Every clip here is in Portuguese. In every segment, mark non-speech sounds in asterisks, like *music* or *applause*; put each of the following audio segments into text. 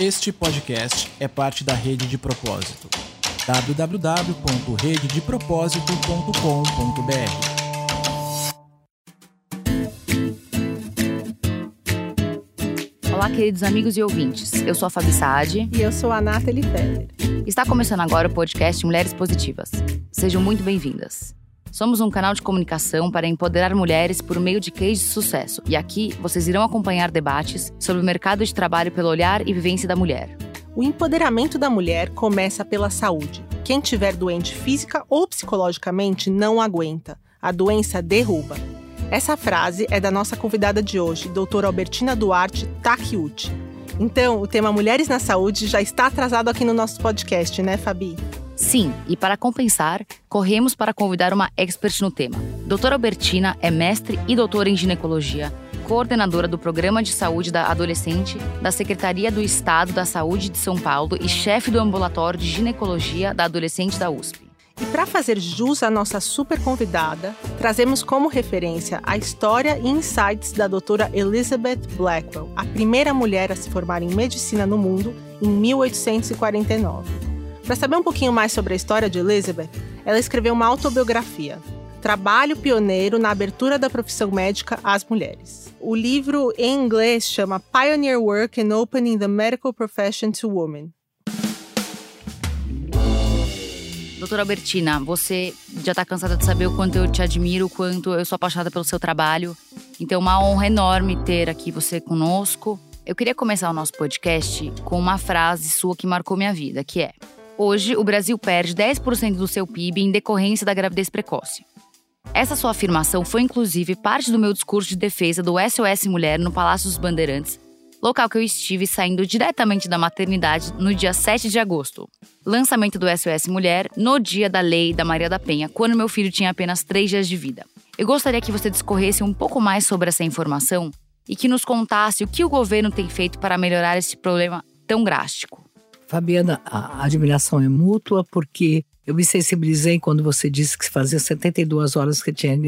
Este podcast é parte da Rede de Propósito. www.rededepropósito.com.br Olá, queridos amigos e ouvintes. Eu sou a Fabi Saad. E eu sou a Nathalie Feller. Está começando agora o podcast Mulheres Positivas. Sejam muito bem-vindas. Somos um canal de comunicação para empoderar mulheres por meio de cases de sucesso. E aqui vocês irão acompanhar debates sobre o mercado de trabalho pelo olhar e vivência da mulher. O empoderamento da mulher começa pela saúde. Quem tiver doente física ou psicologicamente não aguenta. A doença derruba. Essa frase é da nossa convidada de hoje, doutora Albertina Duarte Takiuchi. Então, o tema Mulheres na Saúde já está atrasado aqui no nosso podcast, né, Fabi? Sim, e para compensar, corremos para convidar uma expert no tema. Doutora Albertina é mestre e doutora em ginecologia, coordenadora do Programa de Saúde da Adolescente da Secretaria do Estado da Saúde de São Paulo e chefe do Ambulatório de Ginecologia da Adolescente da USP. E para fazer jus à nossa super convidada, trazemos como referência a história e insights da doutora Elizabeth Blackwell, a primeira mulher a se formar em medicina no mundo em 1849. Para saber um pouquinho mais sobre a história de Elizabeth, ela escreveu uma autobiografia, Trabalho Pioneiro na Abertura da Profissão Médica às Mulheres. O livro em inglês chama Pioneer Work in Opening the Medical Profession to Women. Doutora Albertina, você já está cansada de saber o quanto eu te admiro, o quanto eu sou apaixonada pelo seu trabalho. Então, é uma honra enorme ter aqui você conosco. Eu queria começar o nosso podcast com uma frase sua que marcou minha vida, que é: Hoje, o Brasil perde 10% do seu PIB em decorrência da gravidez precoce. Essa sua afirmação foi inclusive parte do meu discurso de defesa do SOS Mulher no Palácio dos Bandeirantes, local que eu estive saindo diretamente da maternidade no dia 7 de agosto. Lançamento do SOS Mulher no dia da lei da Maria da Penha, quando meu filho tinha apenas 3 dias de vida. Eu gostaria que você discorresse um pouco mais sobre essa informação e que nos contasse o que o governo tem feito para melhorar esse problema tão drástico. Fabiana, a admiração é mútua porque eu me sensibilizei quando você disse que fazia 72 horas que tinha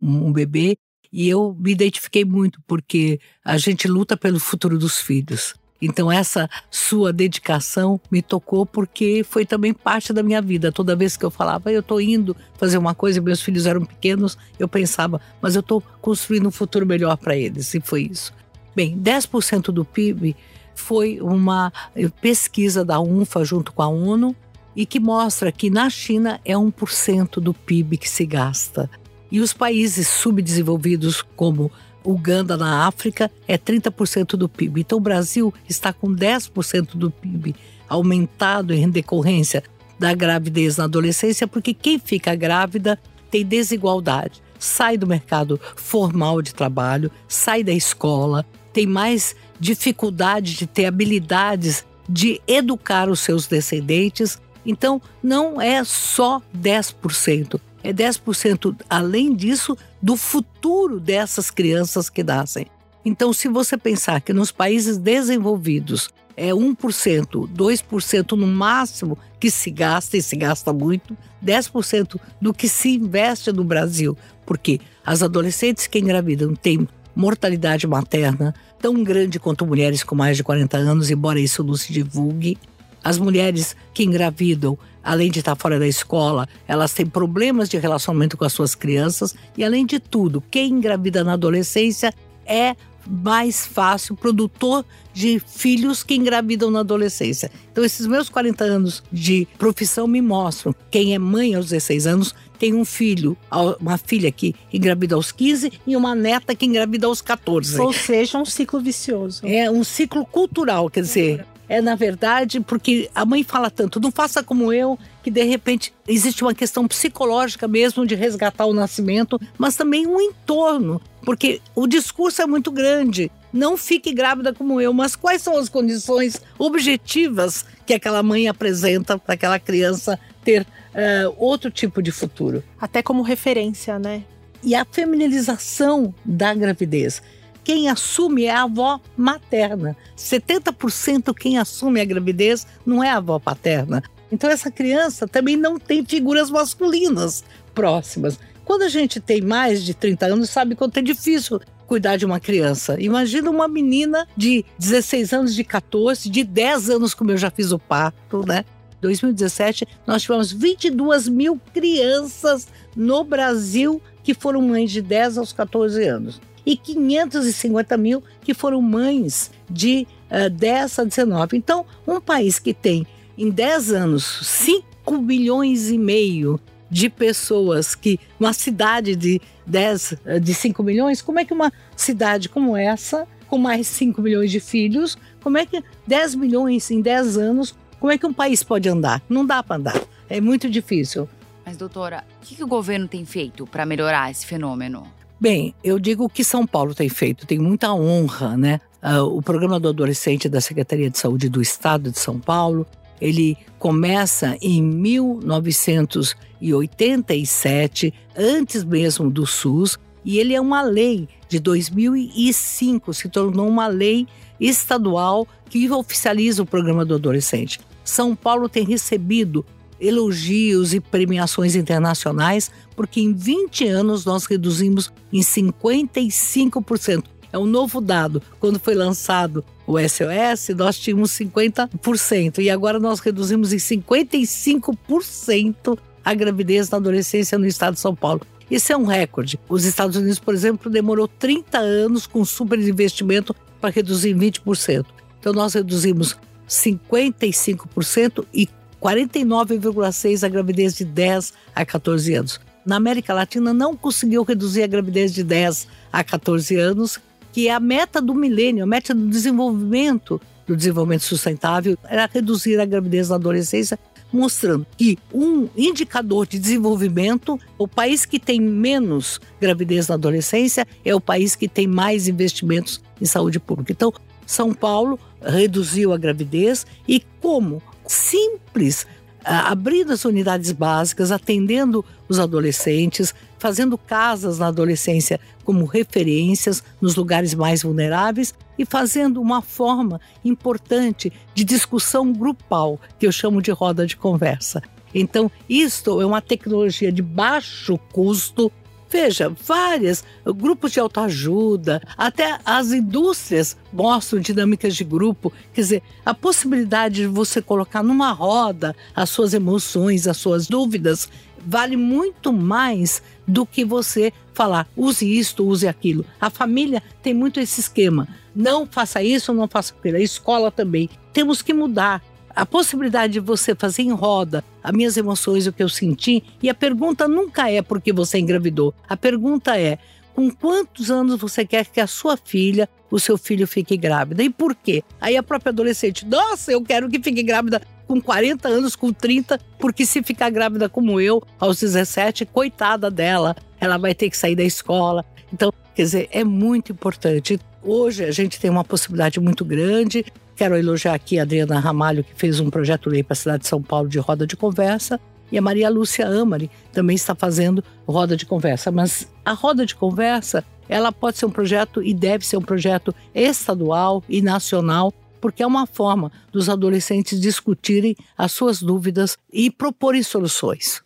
um bebê e eu me identifiquei muito porque a gente luta pelo futuro dos filhos. Então essa sua dedicação me tocou porque foi também parte da minha vida. Toda vez que eu falava, eu estou indo fazer uma coisa, meus filhos eram pequenos, eu pensava, mas eu estou construindo um futuro melhor para eles. E foi isso. Bem, 10% do PIB foi uma pesquisa da UNFA junto com a ONU e que mostra que na China é 1% do PIB que se gasta. E os países subdesenvolvidos, como Uganda na África, é 30% do PIB. Então o Brasil está com 10% do PIB aumentado em decorrência da gravidez na adolescência, porque quem fica grávida tem desigualdade. Sai do mercado formal de trabalho, sai da escola, tem mais dificuldade de ter habilidades de educar os seus descendentes. Então, não é só 10%, é 10% além disso do futuro dessas crianças que nascem. Então, se você pensar que nos países desenvolvidos é 1%, 2% no máximo que se gasta, e se gasta muito, 10% do que se investe no Brasil, porque as adolescentes que engravidam têm mortalidade materna tão grande quanto mulheres com mais de 40 anos, embora isso não se divulgue. As mulheres que engravidam, além de estar fora da escola, elas têm problemas de relacionamento com as suas crianças e, além de tudo, quem engravida na adolescência é mais fácil produtor de filhos que engravidam na adolescência. Então, esses meus 40 anos de profissão me mostram quem é mãe aos 16 anos tem um filho, uma filha que engravida aos 15 e uma neta que engravida aos 14. Ou seja, um ciclo vicioso. É um ciclo cultural, quer dizer, é na verdade porque a mãe fala tanto, não faça como eu, que de repente existe uma questão psicológica mesmo de resgatar o nascimento, mas também um entorno, porque o discurso é muito grande. Não fique grávida como eu, mas quais são as condições objetivas que aquela mãe apresenta para aquela criança ter uh, outro tipo de futuro. Até como referência, né? E a feminilização da gravidez. Quem assume é a avó materna. 70% quem assume a gravidez não é a avó paterna. Então essa criança também não tem figuras masculinas próximas. Quando a gente tem mais de 30 anos, sabe quanto é difícil cuidar de uma criança. Imagina uma menina de 16 anos, de 14, de 10 anos, como eu já fiz o parto, né? 2017, nós tivemos 22 mil crianças no Brasil que foram mães de 10 aos 14 anos. E 550 mil que foram mães de uh, eh, 10 a 19. Então, um país que tem em 10 anos 5 milhões e meio de pessoas que uma cidade de 10 eh, de 5 milhões, como é que uma cidade como essa, com mais 5 milhões de filhos, como é que 10 milhões em 10 anos, como é que um país pode andar? Não dá para andar. É muito difícil. Mas doutora, o que, que o governo tem feito para melhorar esse fenômeno? Bem, eu digo que São Paulo tem feito, tem muita honra, né? Uh, o programa do adolescente da Secretaria de Saúde do Estado de São Paulo ele começa em 1987, antes mesmo do SUS, e ele é uma lei de 2005, se tornou uma lei estadual que oficializa o programa do adolescente. São Paulo tem recebido elogios e premiações internacionais, porque em 20 anos nós reduzimos em 55%. É um novo dado. Quando foi lançado o SOS, nós tínhamos 50% e agora nós reduzimos em 55% a gravidez na adolescência no estado de São Paulo. Isso é um recorde. Os Estados Unidos, por exemplo, demorou 30 anos com super investimento para reduzir em 20%. Então nós reduzimos 55% e 49,6% a gravidez de 10 a 14 anos. Na América Latina não conseguiu reduzir a gravidez de 10 a 14 anos que é a meta do milênio, a meta do desenvolvimento do desenvolvimento sustentável era reduzir a gravidez na adolescência, mostrando que um indicador de desenvolvimento, o país que tem menos gravidez na adolescência é o país que tem mais investimentos em saúde pública. Então, São Paulo reduziu a gravidez e como simples abrindo as unidades básicas, atendendo os adolescentes, fazendo casas na adolescência como referências nos lugares mais vulneráveis e fazendo uma forma importante de discussão grupal, que eu chamo de roda de conversa. Então, isto é uma tecnologia de baixo custo Veja, várias grupos de autoajuda, até as indústrias mostram dinâmicas de grupo. Quer dizer, a possibilidade de você colocar numa roda as suas emoções, as suas dúvidas, vale muito mais do que você falar, use isto, use aquilo. A família tem muito esse esquema. Não faça isso, não faça aquilo. A escola também. Temos que mudar a possibilidade de você fazer em roda as minhas emoções, o que eu senti, e a pergunta nunca é porque você engravidou. A pergunta é: com quantos anos você quer que a sua filha, o seu filho fique grávida? E por quê? Aí a própria adolescente, nossa, eu quero que fique grávida com 40 anos, com 30, porque se ficar grávida como eu, aos 17, coitada dela, ela vai ter que sair da escola. Então, quer dizer, é muito importante. Hoje a gente tem uma possibilidade muito grande Quero elogiar aqui a Adriana Ramalho, que fez um projeto-lei para a cidade de São Paulo de roda de conversa. E a Maria Lúcia Amari também está fazendo roda de conversa. Mas a roda de conversa, ela pode ser um projeto e deve ser um projeto estadual e nacional, porque é uma forma dos adolescentes discutirem as suas dúvidas e proporem soluções.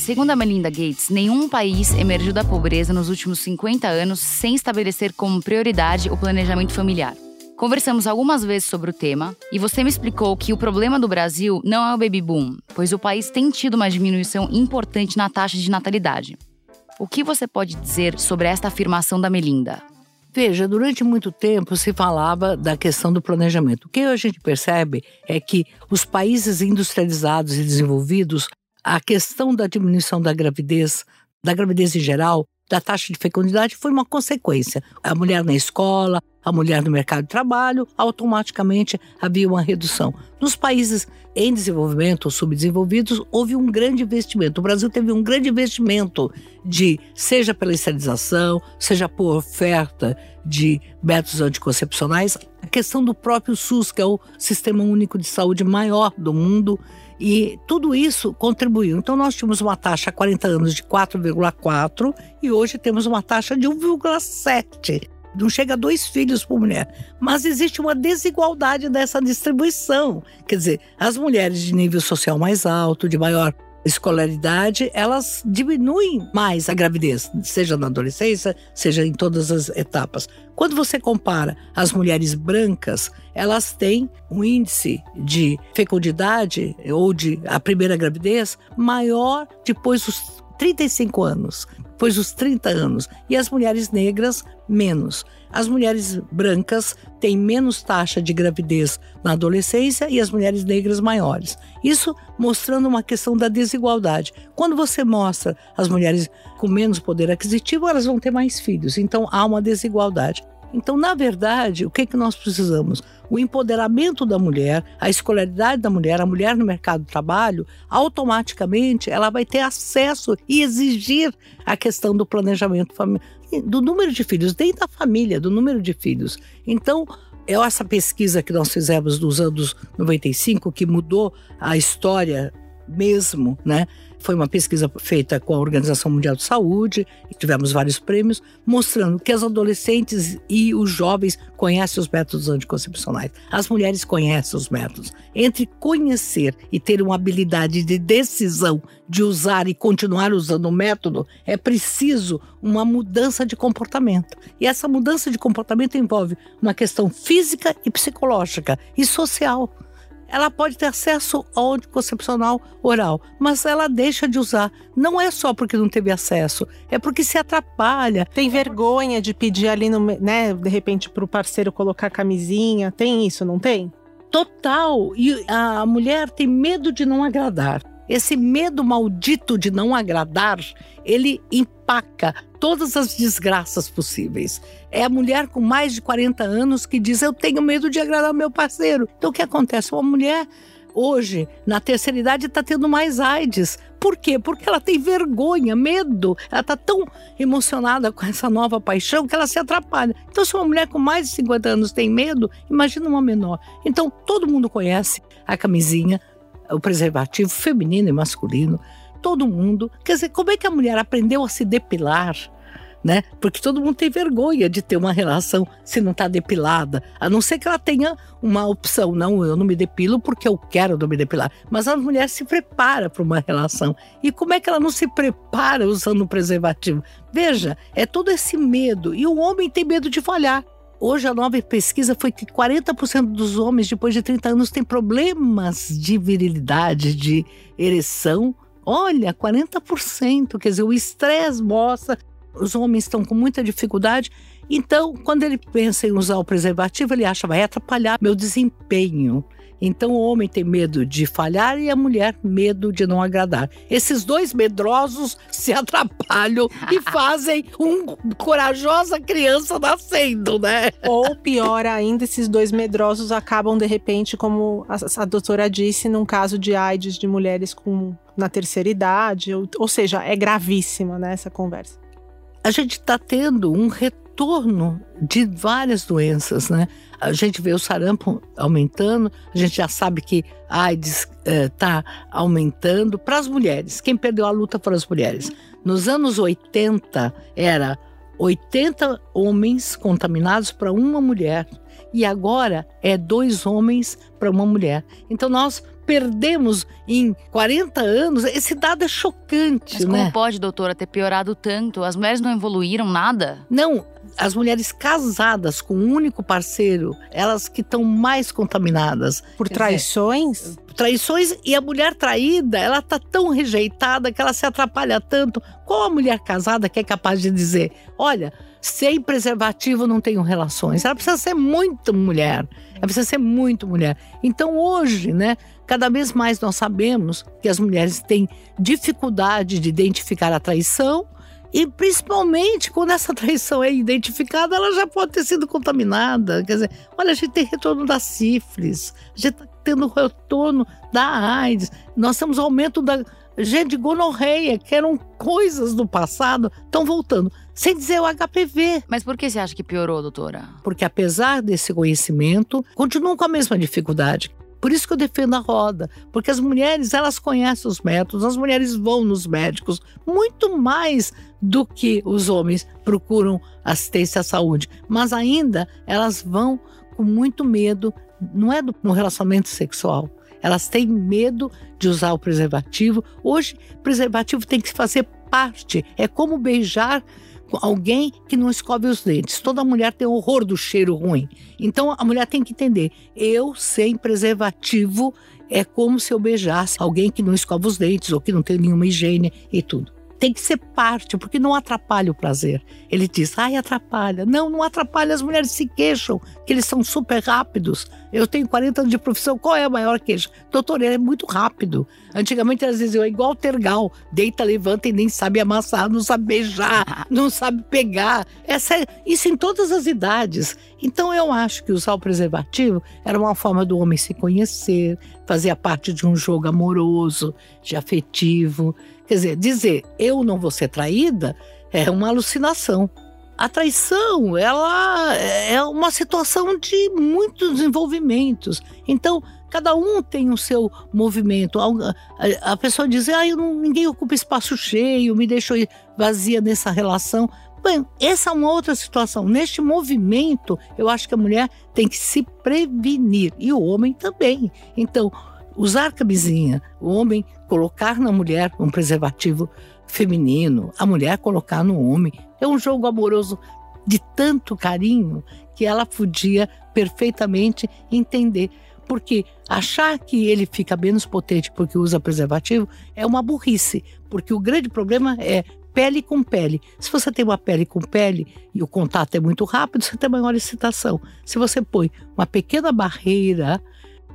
Segundo a Melinda Gates, nenhum país emergiu da pobreza nos últimos 50 anos sem estabelecer como prioridade o planejamento familiar. Conversamos algumas vezes sobre o tema e você me explicou que o problema do Brasil não é o baby boom, pois o país tem tido uma diminuição importante na taxa de natalidade. O que você pode dizer sobre esta afirmação da Melinda? Veja, durante muito tempo se falava da questão do planejamento. O que a gente percebe é que os países industrializados e desenvolvidos a questão da diminuição da gravidez, da gravidez em geral, da taxa de fecundidade foi uma consequência. A mulher na escola, a mulher no mercado de trabalho, automaticamente havia uma redução. Nos países em desenvolvimento ou subdesenvolvidos, houve um grande investimento. O Brasil teve um grande investimento de, seja pela esterilização, seja por oferta de métodos anticoncepcionais, a questão do próprio SUS, que é o Sistema Único de Saúde maior do mundo, e tudo isso contribuiu. Então, nós tínhamos uma taxa há 40 anos de 4,4 e hoje temos uma taxa de 1,7. Não chega a dois filhos por mulher. Mas existe uma desigualdade dessa distribuição. Quer dizer, as mulheres de nível social mais alto, de maior escolaridade, elas diminuem mais a gravidez, seja na adolescência, seja em todas as etapas. Quando você compara as mulheres brancas, elas têm um índice de fecundidade ou de a primeira gravidez maior depois dos 35 anos, depois dos 30 anos, e as mulheres negras menos. As mulheres brancas têm menos taxa de gravidez na adolescência e as mulheres negras maiores. Isso mostrando uma questão da desigualdade. Quando você mostra as mulheres com menos poder aquisitivo, elas vão ter mais filhos. Então há uma desigualdade. Então, na verdade, o que, é que nós precisamos? O empoderamento da mulher, a escolaridade da mulher, a mulher no mercado de trabalho, automaticamente ela vai ter acesso e exigir a questão do planejamento do número de filhos, dentro da família, do número de filhos. Então, é essa pesquisa que nós fizemos nos anos 95, que mudou a história mesmo, né? Foi uma pesquisa feita com a Organização Mundial de Saúde, e tivemos vários prêmios, mostrando que as adolescentes e os jovens conhecem os métodos anticoncepcionais. As mulheres conhecem os métodos. Entre conhecer e ter uma habilidade de decisão de usar e continuar usando o método, é preciso uma mudança de comportamento. E essa mudança de comportamento envolve uma questão física e psicológica e social ela pode ter acesso ao anticoncepcional oral, mas ela deixa de usar. Não é só porque não teve acesso, é porque se atrapalha. Tem vergonha de pedir ali, no, né, de repente, para o parceiro colocar camisinha. Tem isso, não tem? Total. E a mulher tem medo de não agradar. Esse medo maldito de não agradar, ele empaca todas as desgraças possíveis. É a mulher com mais de 40 anos que diz: Eu tenho medo de agradar meu parceiro. Então o que acontece? Uma mulher hoje, na terceira idade, está tendo mais AIDS. Por quê? Porque ela tem vergonha, medo. Ela está tão emocionada com essa nova paixão que ela se atrapalha. Então, se uma mulher com mais de 50 anos tem medo, imagina uma menor. Então, todo mundo conhece a camisinha, o preservativo feminino e masculino, todo mundo. Quer dizer, como é que a mulher aprendeu a se depilar? Né? Porque todo mundo tem vergonha de ter uma relação se não está depilada, a não ser que ela tenha uma opção. Não, eu não me depilo porque eu quero não me depilar. Mas a mulher se prepara para uma relação. E como é que ela não se prepara usando um preservativo? Veja, é todo esse medo. E o homem tem medo de falhar. Hoje a nova pesquisa foi que 40% dos homens depois de 30 anos têm problemas de virilidade, de ereção. Olha, 40%, quer dizer, o estresse mostra, os homens estão com muita dificuldade. Então, quando ele pensa em usar o preservativo, ele acha vai atrapalhar meu desempenho. Então o homem tem medo de falhar e a mulher medo de não agradar. Esses dois medrosos *laughs* se atrapalham e *laughs* fazem uma corajosa criança nascendo, né? Ou pior ainda, esses dois medrosos acabam de repente, como a, a doutora disse, num caso de AIDS de mulheres com na terceira idade, ou, ou seja, é gravíssima né, essa conversa. A gente está tendo um retorno de várias doenças, né? a gente vê o sarampo aumentando, a gente já sabe que a AIDS está eh, aumentando para as mulheres. Quem perdeu a luta foram as mulheres. Nos anos 80, era 80 homens contaminados para uma mulher. E agora é dois homens para uma mulher. Então nós perdemos em 40 anos, esse dado é chocante. Mas como né? pode, doutora, ter piorado tanto? As mulheres não evoluíram nada? Não, as mulheres casadas com um único parceiro, elas que estão mais contaminadas. Por traições? Traições e a mulher traída, ela tá tão rejeitada que ela se atrapalha tanto. Qual a mulher casada que é capaz de dizer: olha, sem preservativo não tenho relações? Ela precisa ser muito mulher. Ela precisa ser muito mulher. Então hoje, né, cada vez mais nós sabemos que as mulheres têm dificuldade de identificar a traição e principalmente quando essa *laughs* traição é identificada, ela já pode ter sido contaminada. Quer dizer, olha, a gente tem retorno da sífilis, a gente está tendo retorno da AIDS, nós temos aumento da gente de gonorreia, que eram coisas do passado, estão voltando. Sem dizer o HPV. Mas por que você acha que piorou, doutora? Porque apesar desse conhecimento, continuam com a mesma dificuldade. Por isso que eu defendo a roda, porque as mulheres, elas conhecem os métodos, as mulheres vão nos médicos muito mais do que os homens procuram assistência à saúde, mas ainda elas vão com muito medo, não é do, no relacionamento sexual, Elas têm medo de usar o preservativo. Hoje, preservativo tem que fazer parte. É como beijar alguém que não escove os dentes. Toda mulher tem horror do cheiro ruim. Então a mulher tem que entender: eu sem preservativo é como se eu beijasse alguém que não escova os dentes ou que não tem nenhuma higiene e tudo tem que ser parte, porque não atrapalha o prazer. Ele diz, ai, atrapalha. Não, não atrapalha, as mulheres se queixam, que eles são super rápidos. Eu tenho 40 anos de profissão, qual é a maior queixa? Doutor, ele é muito rápido. Antigamente elas diziam, é igual tergal, deita, levanta e nem sabe amassar, não sabe beijar, *laughs* não sabe pegar. Essa é, isso em todas as idades. Então eu acho que usar o preservativo era uma forma do homem se conhecer, fazia parte de um jogo amoroso, de afetivo. Quer dizer, dizer eu não vou ser traída é uma alucinação. A traição, ela é uma situação de muitos desenvolvimentos. Então, cada um tem o seu movimento. A, pessoa diz, ah, eu não, ninguém ocupa espaço cheio, me deixou vazia nessa relação. Bem, essa é uma outra situação. Neste movimento, eu acho que a mulher tem que se prevenir e o homem também. Então, usar camisinha, o homem colocar na mulher um preservativo feminino, a mulher colocar no homem. É um jogo amoroso de tanto carinho que ela podia perfeitamente entender. Porque achar que ele fica menos potente porque usa preservativo é uma burrice. Porque o grande problema é pele com pele. Se você tem uma pele com pele e o contato é muito rápido, você tem maior excitação. Se você põe uma pequena barreira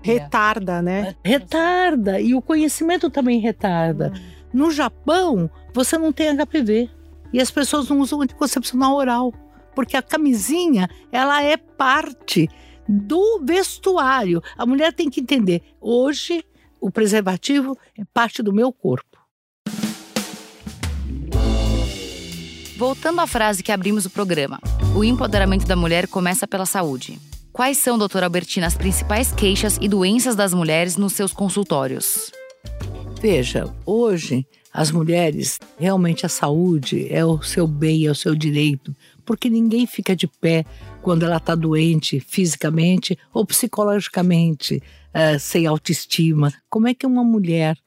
Retarda, né? Retarda. E o conhecimento também retarda. Hum. No Japão, você não tem HPV. E as pessoas não usam anticoncepcional oral. Porque a camisinha, ela é parte do vestuário. A mulher tem que entender. Hoje, o preservativo é parte do meu corpo. Voltando à frase que abrimos o programa, o empoderamento da mulher começa pela saúde. Quais são, doutora Albertina, as principais queixas e doenças das mulheres nos seus consultórios? Veja, hoje as mulheres, realmente a saúde é o seu bem, é o seu direito, porque ninguém fica de pé quando ela está doente fisicamente ou psicologicamente, é, sem autoestima. Como é que uma mulher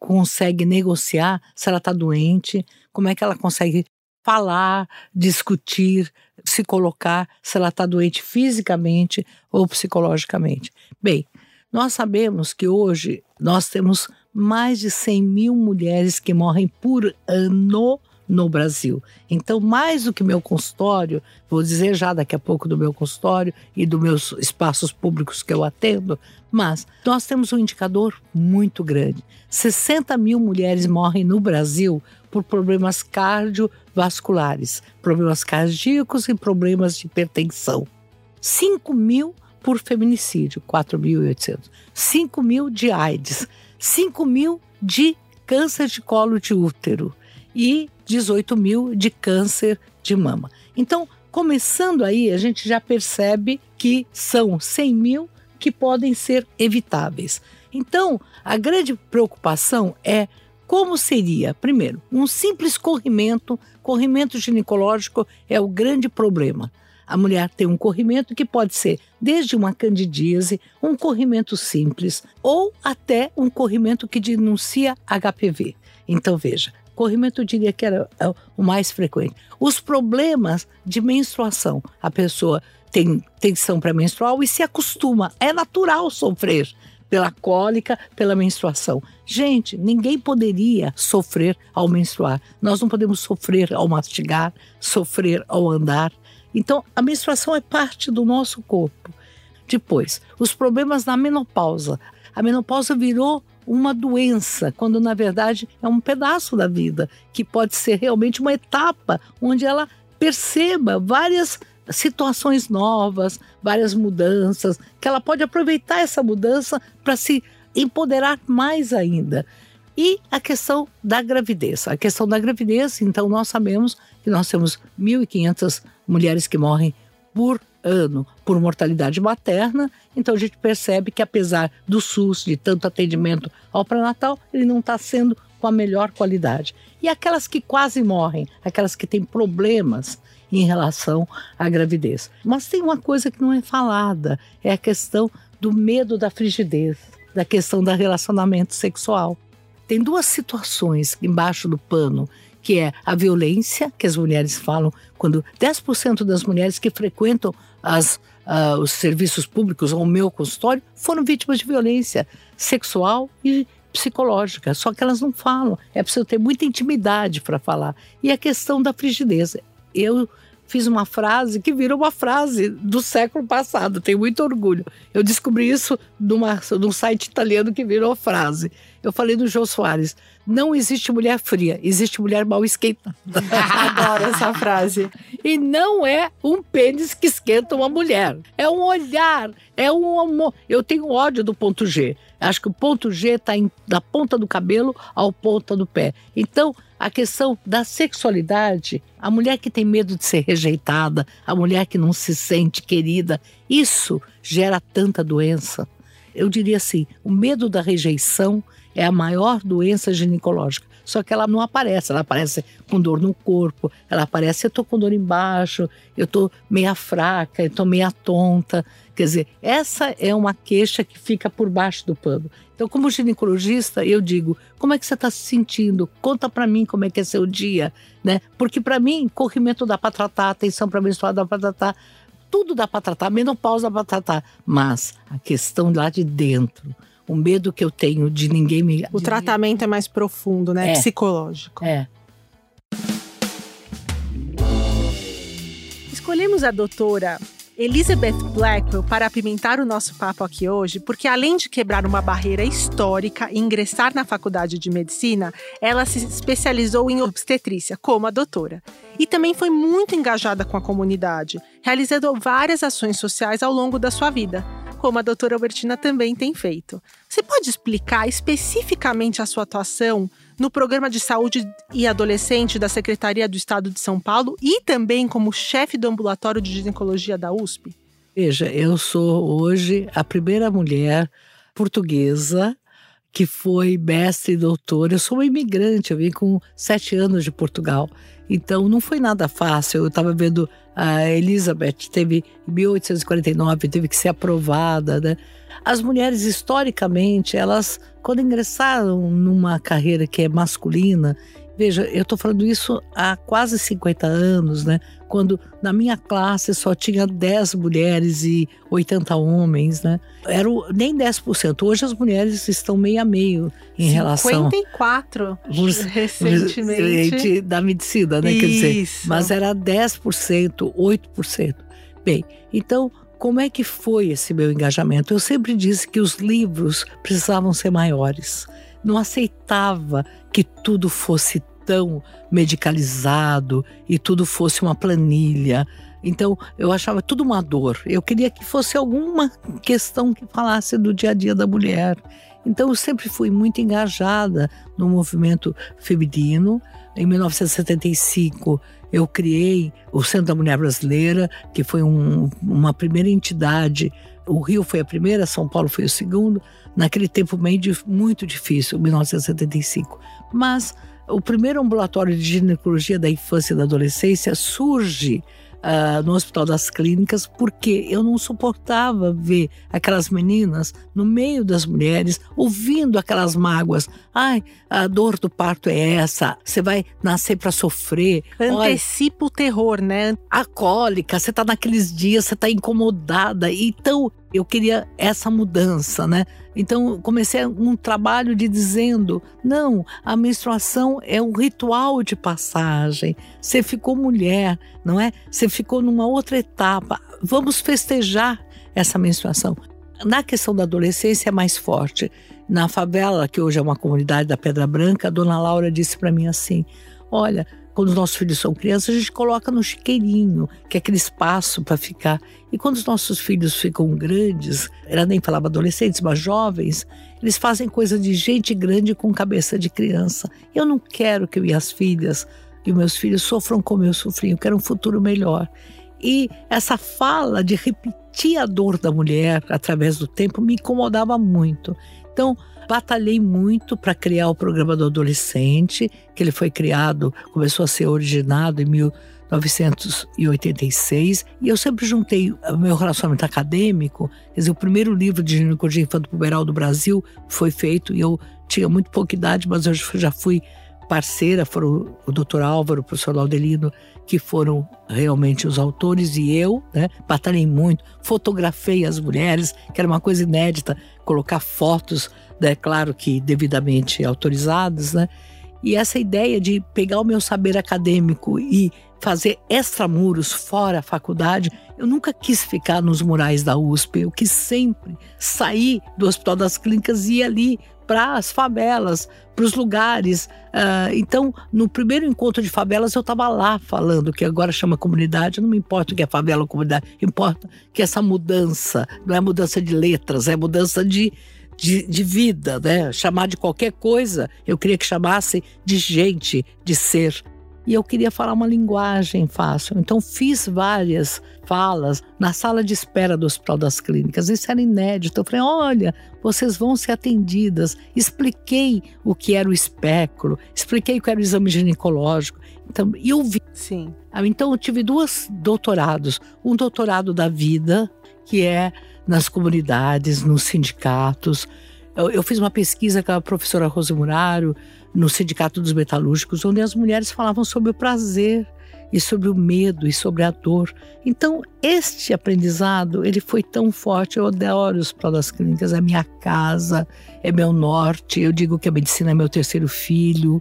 consegue negociar se ela está doente? Como é que ela consegue falar, discutir, se colocar se ela está doente fisicamente ou psicologicamente. Bem, nós sabemos que hoje nós temos mais de 100 mil mulheres que morrem por ano no Brasil. Então, mais do que meu consultório, vou dizer já daqui a pouco do meu consultório e dos meus espaços públicos que eu atendo, mas nós temos um indicador muito grande. 60 mil mulheres morrem no Brasil por problemas cardiovasculares, problemas cardíacos e problemas de hipertensão. 5 mil por feminicídio, 4.800. 5 mil de AIDS, 5 mil de câncer de colo de útero e 18 mil de câncer de mama. Então, começando aí, a gente já percebe que são 100 mil que podem ser evitáveis. Então, a grande preocupação é como seria? Primeiro, um simples corrimento, corrimento ginecológico é o grande problema. A mulher tem um corrimento que pode ser desde uma candidíase, um corrimento simples ou até um corrimento que denuncia HPV. Então veja, corrimento eu diria que era é o mais frequente. Os problemas de menstruação, a pessoa tem tensão pré-menstrual e se acostuma, é natural sofrer pela cólica, pela menstruação. Gente, ninguém poderia sofrer ao menstruar. Nós não podemos sofrer ao mastigar, sofrer ao andar. Então, a menstruação é parte do nosso corpo. Depois, os problemas na menopausa. A menopausa virou uma doença, quando na verdade é um pedaço da vida, que pode ser realmente uma etapa onde ela perceba várias situações novas, várias mudanças, que ela pode aproveitar essa mudança para se empoderar mais ainda. E a questão da gravidez. A questão da gravidez, então, nós sabemos que nós temos 1.500 mulheres que morrem por ano por mortalidade materna. Então, a gente percebe que, apesar do SUS, de tanto atendimento ao pré-natal, ele não está sendo com a melhor qualidade. E aquelas que quase morrem, aquelas que têm problemas em relação à gravidez. Mas tem uma coisa que não é falada, é a questão do medo da frigidez da questão do relacionamento sexual. Tem duas situações embaixo do pano, que é a violência, que as mulheres falam, quando 10% das mulheres que frequentam as, uh, os serviços públicos ou o meu consultório foram vítimas de violência sexual e psicológica, só que elas não falam. É preciso ter muita intimidade para falar. E a questão da frigidez. Eu fiz uma frase que virou uma frase do século passado, tenho muito orgulho. Eu descobri isso numa, num site italiano que virou frase. Eu falei do Jô Soares: não existe mulher fria, existe mulher mal esquentada. *laughs* Adoro essa frase. E não é um pênis que esquenta uma mulher, é um olhar, é um amor. Eu tenho ódio do ponto G. Acho que o ponto G está da ponta do cabelo ao ponta do pé. Então, a questão da sexualidade, a mulher que tem medo de ser rejeitada, a mulher que não se sente querida, isso gera tanta doença. Eu diria assim: o medo da rejeição é a maior doença ginecológica. Só que ela não aparece, ela aparece com dor no corpo, ela aparece, eu tô com dor embaixo, eu tô meia fraca, eu tô meia tonta. Quer dizer, essa é uma queixa que fica por baixo do pano. Então, como ginecologista, eu digo: como é que você está se sentindo? Conta para mim como é que é seu dia, né? Porque para mim, corrimento dá para tratar, atenção para menstruar dá para tratar, tudo dá para tratar, menopausa dá para tratar, mas a questão lá de dentro, o medo que eu tenho de ninguém me. O tratamento é mais profundo, né? É. Psicológico. É. Escolhemos a doutora Elizabeth Blackwell para apimentar o nosso papo aqui hoje, porque além de quebrar uma barreira histórica e ingressar na faculdade de medicina, ela se especializou em obstetrícia, como a doutora. E também foi muito engajada com a comunidade, realizando várias ações sociais ao longo da sua vida, como a doutora Albertina também tem feito. Você pode explicar especificamente a sua atuação no programa de saúde e adolescente da Secretaria do Estado de São Paulo e também como chefe do ambulatório de ginecologia da USP? Veja, eu sou hoje a primeira mulher portuguesa que foi mestre e doutora. Eu sou uma imigrante, eu vim com sete anos de Portugal. Então não foi nada fácil. Eu estava vendo a Elizabeth, teve em 1849, teve que ser aprovada, né? As mulheres, historicamente, elas, quando ingressaram numa carreira que é masculina, Veja, eu estou falando isso há quase 50 anos, né? Quando na minha classe só tinha 10 mulheres e 80 homens, né? Era o, nem 10%. Hoje as mulheres estão meio a meio em 54 relação. 54 recentemente. Da medicina, né? Isso. Quer dizer, mas era 10%, 8%. Bem, então como é que foi esse meu engajamento? Eu sempre disse que os livros precisavam ser maiores. Não aceitava que tudo fosse tão medicalizado e tudo fosse uma planilha. Então, eu achava tudo uma dor. Eu queria que fosse alguma questão que falasse do dia a dia da mulher. Então, eu sempre fui muito engajada no movimento feminino. Em 1975, eu criei o Centro da Mulher Brasileira, que foi um, uma primeira entidade. O Rio foi a primeira, São Paulo foi o segundo. Naquele tempo meio muito difícil, 1975. Mas o primeiro ambulatório de ginecologia da infância e da adolescência surge uh, no Hospital das Clínicas, porque eu não suportava ver aquelas meninas no meio das mulheres, ouvindo aquelas mágoas. Ai, a dor do parto é essa, você vai nascer para sofrer. Antecipa o terror, né? A cólica, você tá naqueles dias, você tá incomodada. Então, eu queria essa mudança, né? Então, comecei um trabalho de dizendo: não, a menstruação é um ritual de passagem. Você ficou mulher, não é? Você ficou numa outra etapa. Vamos festejar essa menstruação. Na questão da adolescência é mais forte. Na favela, que hoje é uma comunidade da Pedra Branca, a dona Laura disse para mim assim: Olha, quando os nossos filhos são crianças, a gente coloca no chiqueirinho, que é aquele espaço para ficar. E quando os nossos filhos ficam grandes, ela nem falava adolescentes, mas jovens, eles fazem coisa de gente grande com cabeça de criança. Eu não quero que minhas filhas e meus filhos sofram como eu sofri, eu quero um futuro melhor. E essa fala de repetir a dor da mulher através do tempo me incomodava muito. Então, batalhei muito para criar o programa do adolescente, que ele foi criado, começou a ser originado em 1986 e eu sempre juntei o meu relacionamento acadêmico. Quer dizer, o primeiro livro de ginecologia infanto-puberal do Brasil foi feito e eu tinha muito pouca idade, mas eu já fui parceira, foram o doutor Álvaro, o professor Laudelino, que foram realmente os autores, e eu, né, batalhei muito, fotografei as mulheres, que era uma coisa inédita, colocar fotos, né, claro que devidamente autorizadas, né, e essa ideia de pegar o meu saber acadêmico e fazer extramuros fora a faculdade, eu nunca quis ficar nos murais da USP, eu quis sempre sair do Hospital das Clínicas e ir ali para as favelas, para os lugares. Uh, então, no primeiro encontro de favelas, eu estava lá falando, que agora chama comunidade, não me importa o que é favela ou comunidade, importa que essa mudança, não é mudança de letras, é mudança de, de, de, vida, né? Chamar de qualquer coisa, eu queria que chamasse de gente, de ser e eu queria falar uma linguagem fácil. Então fiz várias falas na sala de espera do Hospital das Clínicas. Isso era inédito. Eu falei: olha, vocês vão ser atendidas. Expliquei o que era o espéculo, expliquei o que era o exame ginecológico. Então, e eu vi. Sim. Então eu tive dois doutorados. Um doutorado da vida, que é nas comunidades, nos sindicatos. Eu, eu fiz uma pesquisa com a professora Rose Muraro no Sindicato dos Metalúrgicos, onde as mulheres falavam sobre o prazer e sobre o medo e sobre a dor. Então, este aprendizado, ele foi tão forte. Eu adoro os das clínicas, é minha casa, é meu norte. Eu digo que a medicina é meu terceiro filho,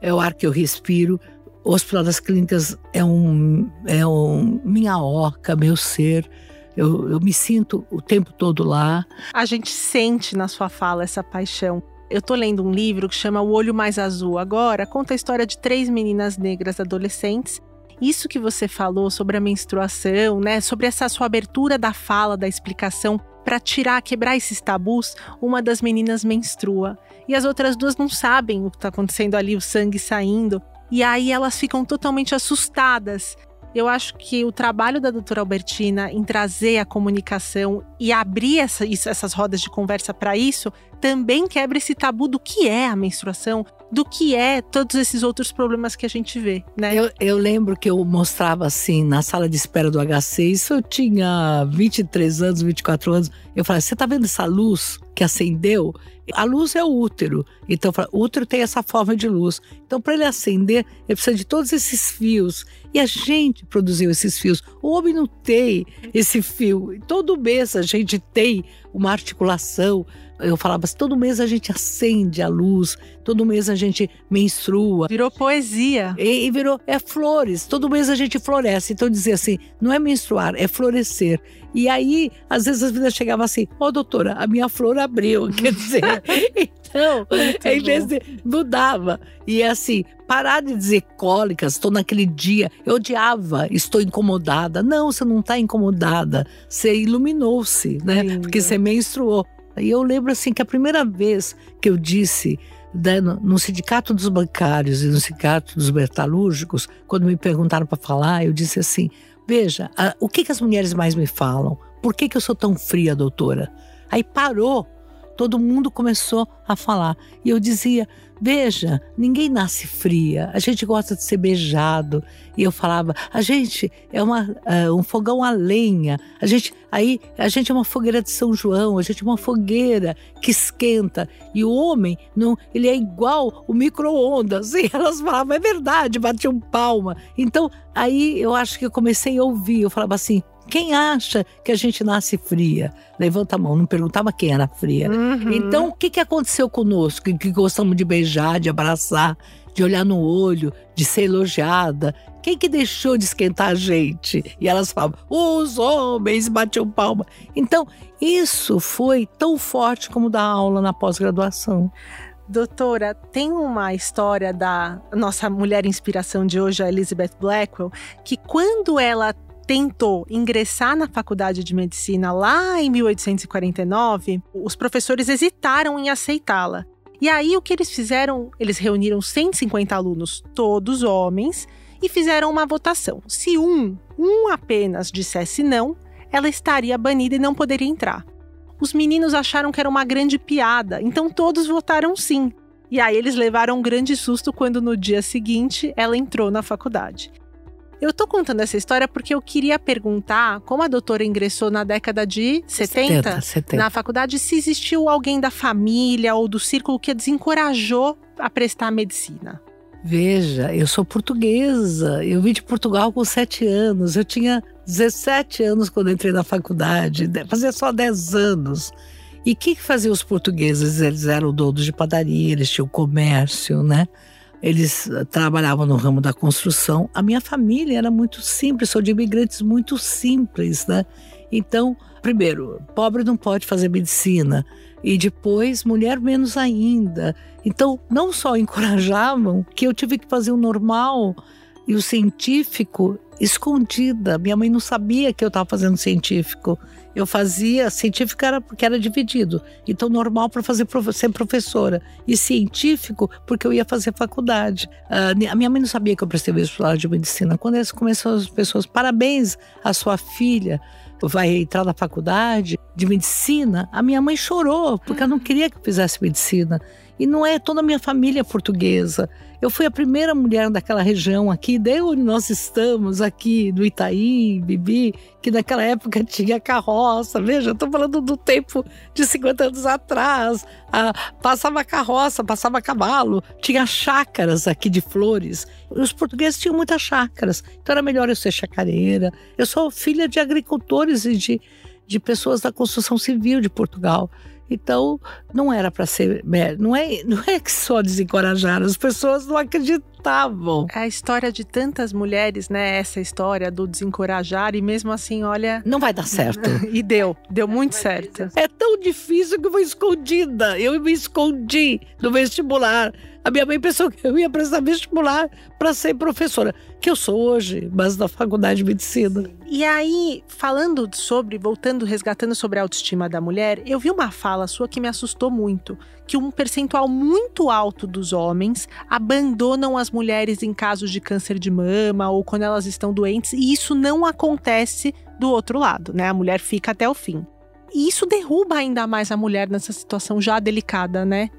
é o ar que eu respiro. O Hospital das Clínicas é um, é um minha oca, meu ser. Eu, eu me sinto o tempo todo lá. A gente sente na sua fala essa paixão. Eu tô lendo um livro que chama O Olho Mais Azul agora, conta a história de três meninas negras adolescentes. Isso que você falou sobre a menstruação, né, sobre essa sua abertura da fala, da explicação para tirar, quebrar esses tabus, uma das meninas menstrua e as outras duas não sabem o que está acontecendo ali, o sangue saindo. E aí elas ficam totalmente assustadas. Eu acho que o trabalho da doutora Albertina em trazer a comunicação e abrir essa, isso, essas rodas de conversa para isso também quebra esse tabu do que é a menstruação, do que é todos esses outros problemas que a gente vê, né? Eu, eu lembro que eu mostrava assim na sala de espera do HC, isso eu tinha 23 anos, 24 anos. Eu falei: você tá vendo essa luz que acendeu? A luz é o útero. Então, o útero tem essa forma de luz. Então, para ele acender, ele precisa de todos esses fios. E a gente produziu esses fios. O homem não tem esse fio. Todo mês a gente tem uma articulação. Eu falava assim, todo mês a gente acende a luz, todo mês a gente menstrua. Virou poesia. E, e virou, é flores, todo mês a gente floresce. Então dizia assim, não é menstruar, é florescer. E aí, às vezes as meninas chegavam assim, ô oh, doutora, a minha flor abriu, *laughs* quer dizer, *laughs* então, em vez de, mudava. E assim, parar de dizer cólicas, estou naquele dia, eu odiava, estou incomodada. Não, você não está incomodada, você iluminou-se, né? Lindo. Porque você menstruou. E eu lembro assim que a primeira vez que eu disse né, no sindicato dos bancários e no sindicato dos metalúrgicos, quando me perguntaram para falar, eu disse assim: Veja, a, o que, que as mulheres mais me falam? Por que, que eu sou tão fria, doutora? Aí parou, todo mundo começou a falar. E eu dizia: Veja, ninguém nasce fria, a gente gosta de ser beijado. E eu falava, a gente é uma, uh, um fogão a lenha, a gente, aí, a gente é uma fogueira de São João, a gente é uma fogueira que esquenta. E o homem, não, ele é igual o micro-ondas. E elas falavam, é verdade, batiam palma. Então, aí eu acho que eu comecei a ouvir, eu falava assim, quem acha que a gente nasce fria? Levanta a mão, não perguntava quem era fria. Uhum. Então, o que, que aconteceu conosco? Que, que gostamos de beijar, de abraçar, de olhar no olho, de ser elogiada. Quem que deixou de esquentar a gente? E elas falavam, os homens batiam palma. Então, isso foi tão forte como dar aula na pós-graduação. Doutora, tem uma história da nossa mulher inspiração de hoje, a Elizabeth Blackwell, que quando ela tentou ingressar na faculdade de medicina lá em 1849, os professores hesitaram em aceitá-la. E aí o que eles fizeram? Eles reuniram 150 alunos, todos homens, e fizeram uma votação. Se um, um apenas dissesse não, ela estaria banida e não poderia entrar. Os meninos acharam que era uma grande piada, então todos votaram sim. E aí eles levaram um grande susto quando no dia seguinte ela entrou na faculdade. Eu tô contando essa história porque eu queria perguntar como a doutora ingressou na década de 70, 70, 70. na faculdade, se existiu alguém da família ou do círculo que a desencorajou a prestar medicina. Veja, eu sou portuguesa. Eu vim de Portugal com sete anos. Eu tinha 17 anos quando entrei na faculdade. Fazia só 10 anos. E o que, que faziam os portugueses? Eles eram donos de padaria, eles tinham comércio, né? Eles eh, trabalhavam no ramo da construção. A minha família era muito simples, sou de imigrantes muito simples, né? Então, primeiro, pobre não pode fazer medicina. E depois, mulher menos ainda. Então, não só encorajavam que eu tive que fazer o normal e o científico escondida. Minha mãe não sabia que eu estava fazendo científico. Eu fazia científico era porque era dividido. Então normal para fazer ser professora e científico porque eu ia fazer faculdade. Uh, a minha mãe não sabia que eu prestei vestibular de medicina. Quando elas começaram as pessoas, parabéns à sua filha vai entrar na faculdade de medicina, a minha mãe chorou, porque ela não queria que eu fizesse medicina. E não é toda a minha família portuguesa. Eu fui a primeira mulher daquela região aqui, de onde nós estamos, aqui no Itaí, Bibi, que naquela época tinha carroça. Veja, estou falando do tempo de 50 anos atrás. Ah, passava carroça, passava cavalo, tinha chácaras aqui de flores. Os portugueses tinham muitas chácaras, então era melhor eu ser chacareira. Eu sou filha de agricultores e de, de pessoas da construção civil de Portugal. Então, não era para ser. Não é, não é que só desencorajaram, as pessoas não acreditavam. É a história de tantas mulheres, né? Essa história do desencorajar, e mesmo assim, olha. Não vai dar certo. *laughs* e deu, deu muito certo. É tão difícil que eu fui escondida. Eu me escondi no vestibular. A minha mãe pensou que eu ia prestar vestibular para ser professora, que eu sou hoje, mas na faculdade de medicina. E aí, falando sobre, voltando, resgatando sobre a autoestima da mulher, eu vi uma fala sua que me assustou muito, que um percentual muito alto dos homens abandonam as mulheres em casos de câncer de mama ou quando elas estão doentes, e isso não acontece do outro lado, né? A mulher fica até o fim. E isso derruba ainda mais a mulher nessa situação já delicada, né?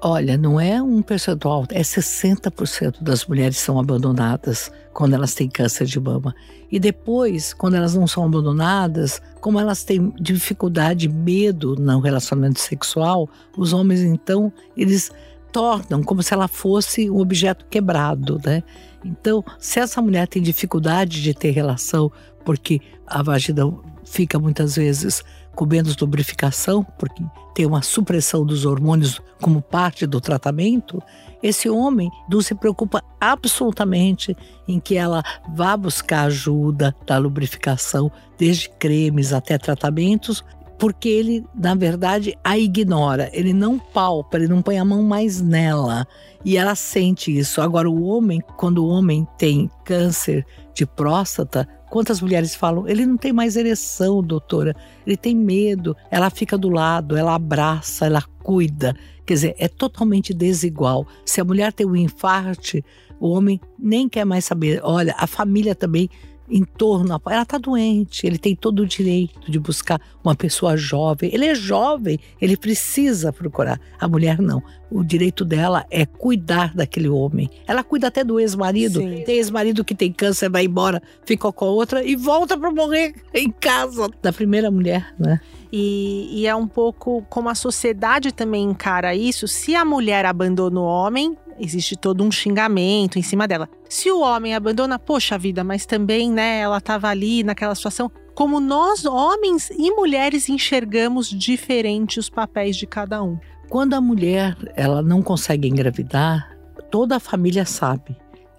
Olha, não é um percentual, é 60% das mulheres são abandonadas quando elas têm câncer de mama. E depois, quando elas não são abandonadas, como elas têm dificuldade, medo no relacionamento sexual, os homens então, eles tornam como se ela fosse um objeto quebrado, né? Então, se essa mulher tem dificuldade de ter relação, porque a vagina fica muitas vezes com menos lubrificação, porque tem uma supressão dos hormônios como parte do tratamento, esse homem não se preocupa absolutamente em que ela vá buscar ajuda da lubrificação, desde cremes até tratamentos, porque ele, na verdade, a ignora, ele não palpa, ele não põe a mão mais nela. E ela sente isso. Agora, o homem, quando o homem tem câncer de próstata, Quantas mulheres falam, ele não tem mais ereção, doutora, ele tem medo, ela fica do lado, ela abraça, ela cuida. Quer dizer, é totalmente desigual. Se a mulher tem um infarte, o homem nem quer mais saber. Olha, a família também em torno. Ela está doente, ele tem todo o direito de buscar uma pessoa jovem. Ele é jovem, ele precisa procurar. A mulher não. O direito dela é cuidar daquele homem. Ela cuida até do ex-marido. Tem ex-marido que tem câncer, vai embora, fica com a outra e volta para morrer *laughs* em casa da primeira mulher, né? E, e, é um pouco como a sociedade também encara isso. Se a mulher abandona o homem, existe todo um xingamento em cima dela. Se o homem abandona, poxa vida, mas também, né, ela estava ali naquela situação. Como nós, homens e mulheres, enxergamos diferente os papéis de cada um. Quando a mulher ela não consegue engravidar, toda a família sabe.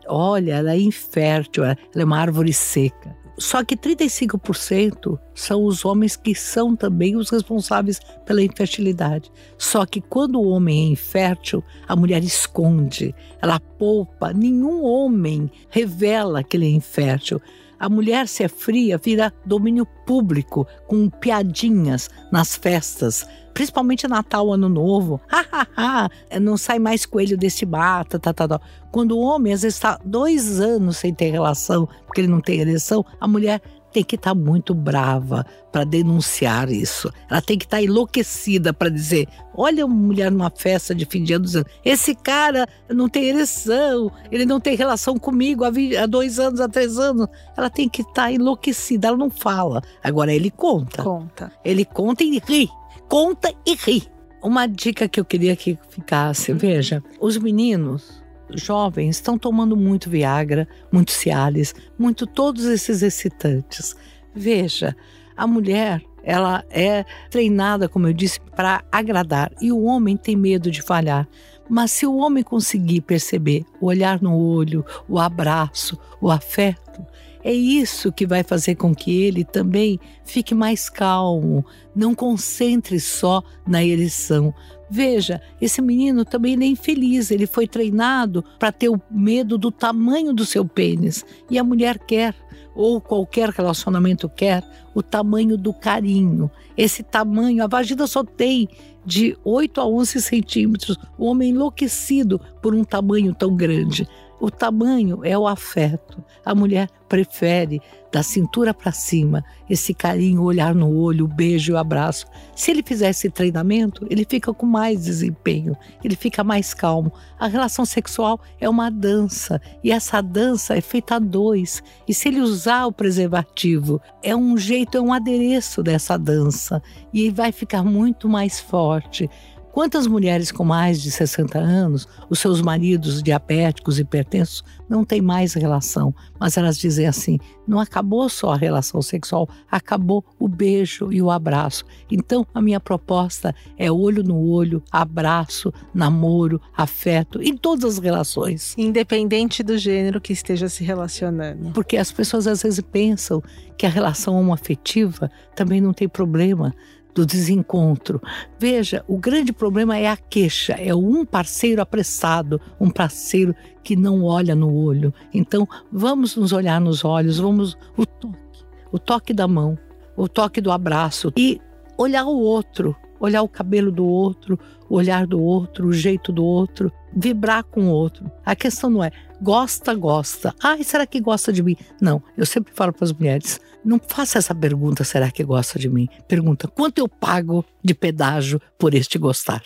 Olha, ela é infértil, ela é uma árvore seca. Só que 35% são os homens que são também os responsáveis pela infertilidade. Só que quando o homem é infértil, a mulher esconde, ela poupa. Nenhum homem revela que ele é infértil. A mulher, se é fria, vira domínio público, com piadinhas nas festas, principalmente Natal, Ano Novo. *laughs* não sai mais coelho desse mata, tá, tá, tá. Quando o homem às vezes está dois anos sem ter relação, porque ele não tem ereção, a mulher tem que estar tá muito brava para denunciar isso. Ela tem que estar tá enlouquecida para dizer: olha uma mulher numa festa de fim de ano dizendo: esse cara não tem ereção, ele não tem relação comigo há, dois anos, há três anos. Ela tem que estar tá enlouquecida, ela não fala. Agora ele conta. Conta. Ele conta e ri. Conta e ri. Uma dica que eu queria que ficasse: veja, os meninos jovens estão tomando muito Viagra, muito Cialis, muito todos esses excitantes. Veja, a mulher ela é treinada, como eu disse, para agradar e o homem tem medo de falhar. Mas se o homem conseguir perceber o olhar no olho, o abraço, o afeto, é isso que vai fazer com que ele também fique mais calmo, não concentre só na ereção. Veja, esse menino também é infeliz, ele foi treinado para ter o medo do tamanho do seu pênis. E a mulher quer, ou qualquer relacionamento quer, o tamanho do carinho. Esse tamanho, a vagina só tem de 8 a 11 centímetros. O homem enlouquecido por um tamanho tão grande. O tamanho é o afeto. A mulher prefere da cintura para cima esse carinho, olhar no olho, o beijo, o abraço. Se ele fizer esse treinamento, ele fica com mais desempenho, ele fica mais calmo. A relação sexual é uma dança e essa dança é feita a dois. E se ele usar o preservativo, é um jeito, é um adereço dessa dança e vai ficar muito mais forte. Quantas mulheres com mais de 60 anos, os seus maridos diabéticos, hipertensos, não têm mais relação, mas elas dizem assim: não acabou só a relação sexual, acabou o beijo e o abraço. Então, a minha proposta é olho no olho, abraço, namoro, afeto, em todas as relações. Independente do gênero que esteja se relacionando. Porque as pessoas às vezes pensam que a relação homoafetiva também não tem problema do desencontro. Veja, o grande problema é a queixa, é um parceiro apressado, um parceiro que não olha no olho. Então, vamos nos olhar nos olhos, vamos o toque, o toque da mão, o toque do abraço e olhar o outro, olhar o cabelo do outro, o olhar do outro, o jeito do outro, vibrar com o outro. A questão não é gosta, gosta. Ai, será que gosta de mim? Não, eu sempre falo para as mulheres, não faça essa pergunta, será que gosta de mim? Pergunta, quanto eu pago de pedágio por este gostar?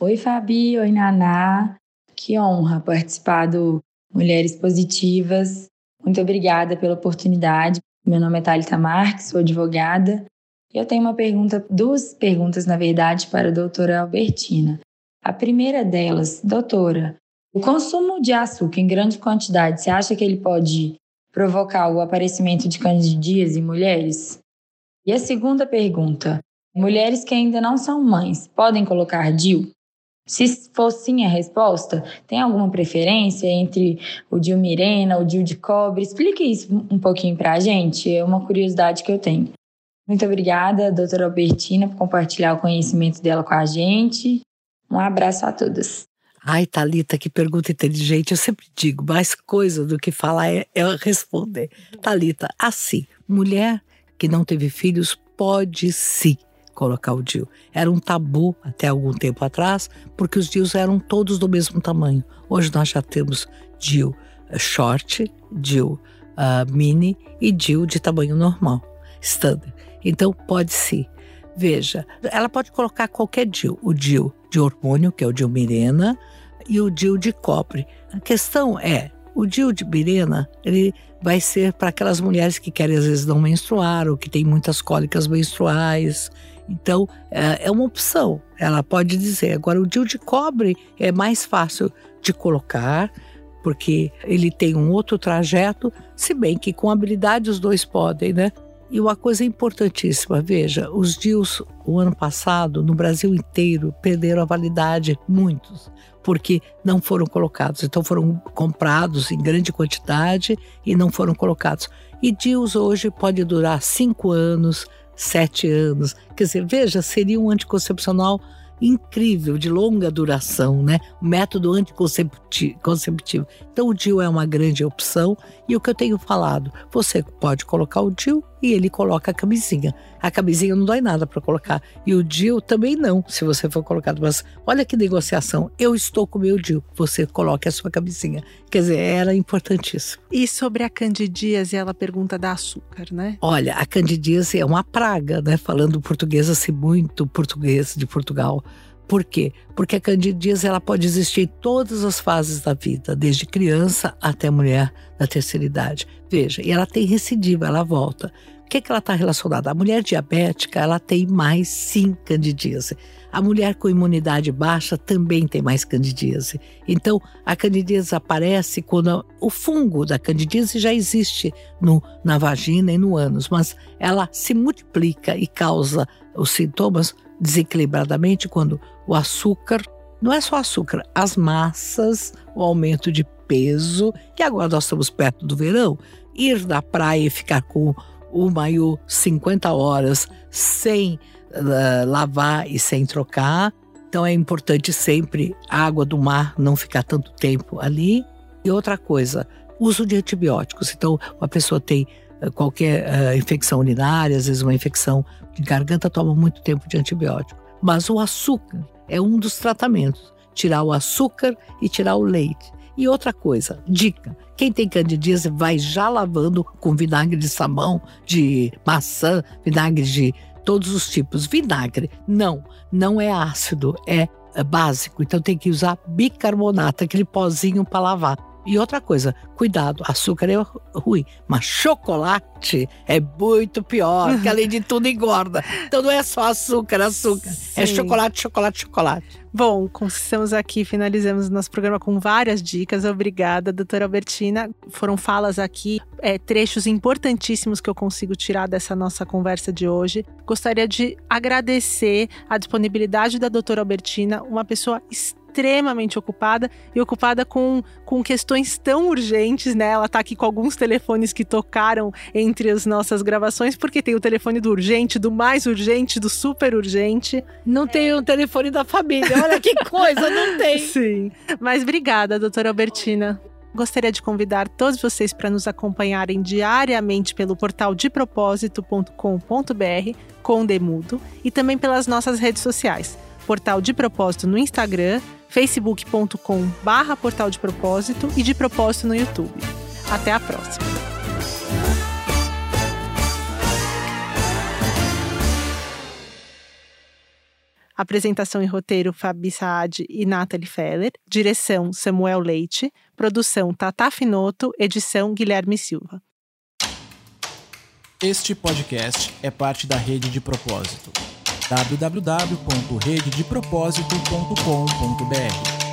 Oi, Fabi. Oi, Naná. Que honra participar do Mulheres Positivas. Muito obrigada pela oportunidade. Meu nome é Thalita Marques, sou advogada. E eu tenho uma pergunta, duas perguntas, na verdade, para a doutora Albertina. A primeira delas, doutora, o consumo de açúcar em grande quantidade, você acha que ele pode provocar o aparecimento de candidíase em mulheres? E a segunda pergunta: mulheres que ainda não são mães podem colocar DIU? Se for sim a resposta, tem alguma preferência entre o DIU Mirena, o DIU de cobre? Explique isso um pouquinho para a gente, é uma curiosidade que eu tenho. Muito obrigada, doutora Albertina, por compartilhar o conhecimento dela com a gente. Um abraço a todas. Ai, Talita, que pergunta inteligente. Eu sempre digo, mais coisa do que falar é, é responder. Talita, assim, mulher que não teve filhos pode sim colocar o DIU. Era um tabu até algum tempo atrás, porque os DIUs eram todos do mesmo tamanho. Hoje nós já temos DIU eh, short, DIU uh, mini e DIU de tamanho normal, standard. Então pode sim. Veja, ela pode colocar qualquer DIU, o DIU de hormônio, que é o DIU Mirena, e o DIU de cobre. A questão é, o DIU de Mirena, ele vai ser para aquelas mulheres que querem às vezes não menstruar ou que têm muitas cólicas menstruais. Então, é, é uma opção. Ela pode dizer. Agora, o DIU de cobre é mais fácil de colocar, porque ele tem um outro trajeto, se bem que com habilidade os dois podem, né? E uma coisa importantíssima, veja, os DIUs o ano passado, no Brasil inteiro, perderam a validade, muitos, porque não foram colocados. Então foram comprados em grande quantidade e não foram colocados. E DIUs hoje pode durar cinco anos, sete anos. Quer dizer, veja, seria um anticoncepcional incrível, de longa duração, né? Método anticonceptivo. Então o DIU é uma grande opção e o que eu tenho falado, você pode colocar o DIU e ele coloca a camisinha. A camisinha não dói nada para colocar. E o DIU também não, se você for colocado. Mas olha que negociação. Eu estou com o meu DIU. Você coloque a sua camisinha. Quer dizer, era importantíssimo. E sobre a candidíase, ela pergunta da açúcar, né? Olha, a candidíase é uma praga, né? Falando português assim, muito português de Portugal. Por quê? Porque a candidíase ela pode existir em todas as fases da vida, desde criança até mulher da terceira idade. Veja, e ela tem recidiva, ela volta. Que, que ela está relacionada? A mulher diabética, ela tem mais sim candidíase. A mulher com imunidade baixa também tem mais candidíase. Então, a candidíase aparece quando o fungo da candidíase já existe no, na vagina e no ânus, mas ela se multiplica e causa os sintomas desequilibradamente quando o açúcar, não é só açúcar, as massas, o aumento de peso, e agora nós estamos perto do verão, ir na praia e ficar com o maiô 50 horas sem uh, lavar e sem trocar. Então é importante sempre a água do mar não ficar tanto tempo ali. E outra coisa, uso de antibióticos. Então, uma pessoa tem uh, qualquer uh, infecção urinária, às vezes uma infecção de garganta, toma muito tempo de antibiótico. Mas o açúcar é um dos tratamentos. Tirar o açúcar e tirar o leite. E outra coisa, dica: quem tem candidíase vai já lavando com vinagre de sabão, de maçã, vinagre de todos os tipos. Vinagre, não, não é ácido, é, é básico. Então tem que usar bicarbonato, aquele pozinho para lavar. E outra coisa, cuidado, açúcar é ruim, mas chocolate é muito pior, que além de tudo engorda. Então não é só açúcar, açúcar, é Sim. é chocolate, chocolate, chocolate. Bom, estamos aqui, finalizamos nosso programa com várias dicas. Obrigada, doutora Albertina. Foram falas aqui, é, trechos importantíssimos que eu consigo tirar dessa nossa conversa de hoje. Gostaria de agradecer a disponibilidade da doutora Albertina, uma pessoa extremamente extremamente ocupada e ocupada com, com questões tão urgentes, né? Ela tá aqui com alguns telefones que tocaram entre as nossas gravações, porque tem o telefone do urgente, do mais urgente, do super urgente. Não tem o telefone da família. Olha que coisa, não tem. *laughs* Sim. Mas obrigada, doutora Albertina. Gostaria de convidar todos vocês para nos acompanharem diariamente pelo portal depropósito.com.br com Demudo e também pelas nossas redes sociais. Portal de Propósito no Instagram, facebook.com barra portal de propósito e de propósito no YouTube. Até a próxima! Apresentação e roteiro Fabi Saad e Nathalie Feller. Direção Samuel Leite. Produção Tata Finoto. Edição Guilherme Silva. Este podcast é parte da rede de propósito www.rededepropósito.com.br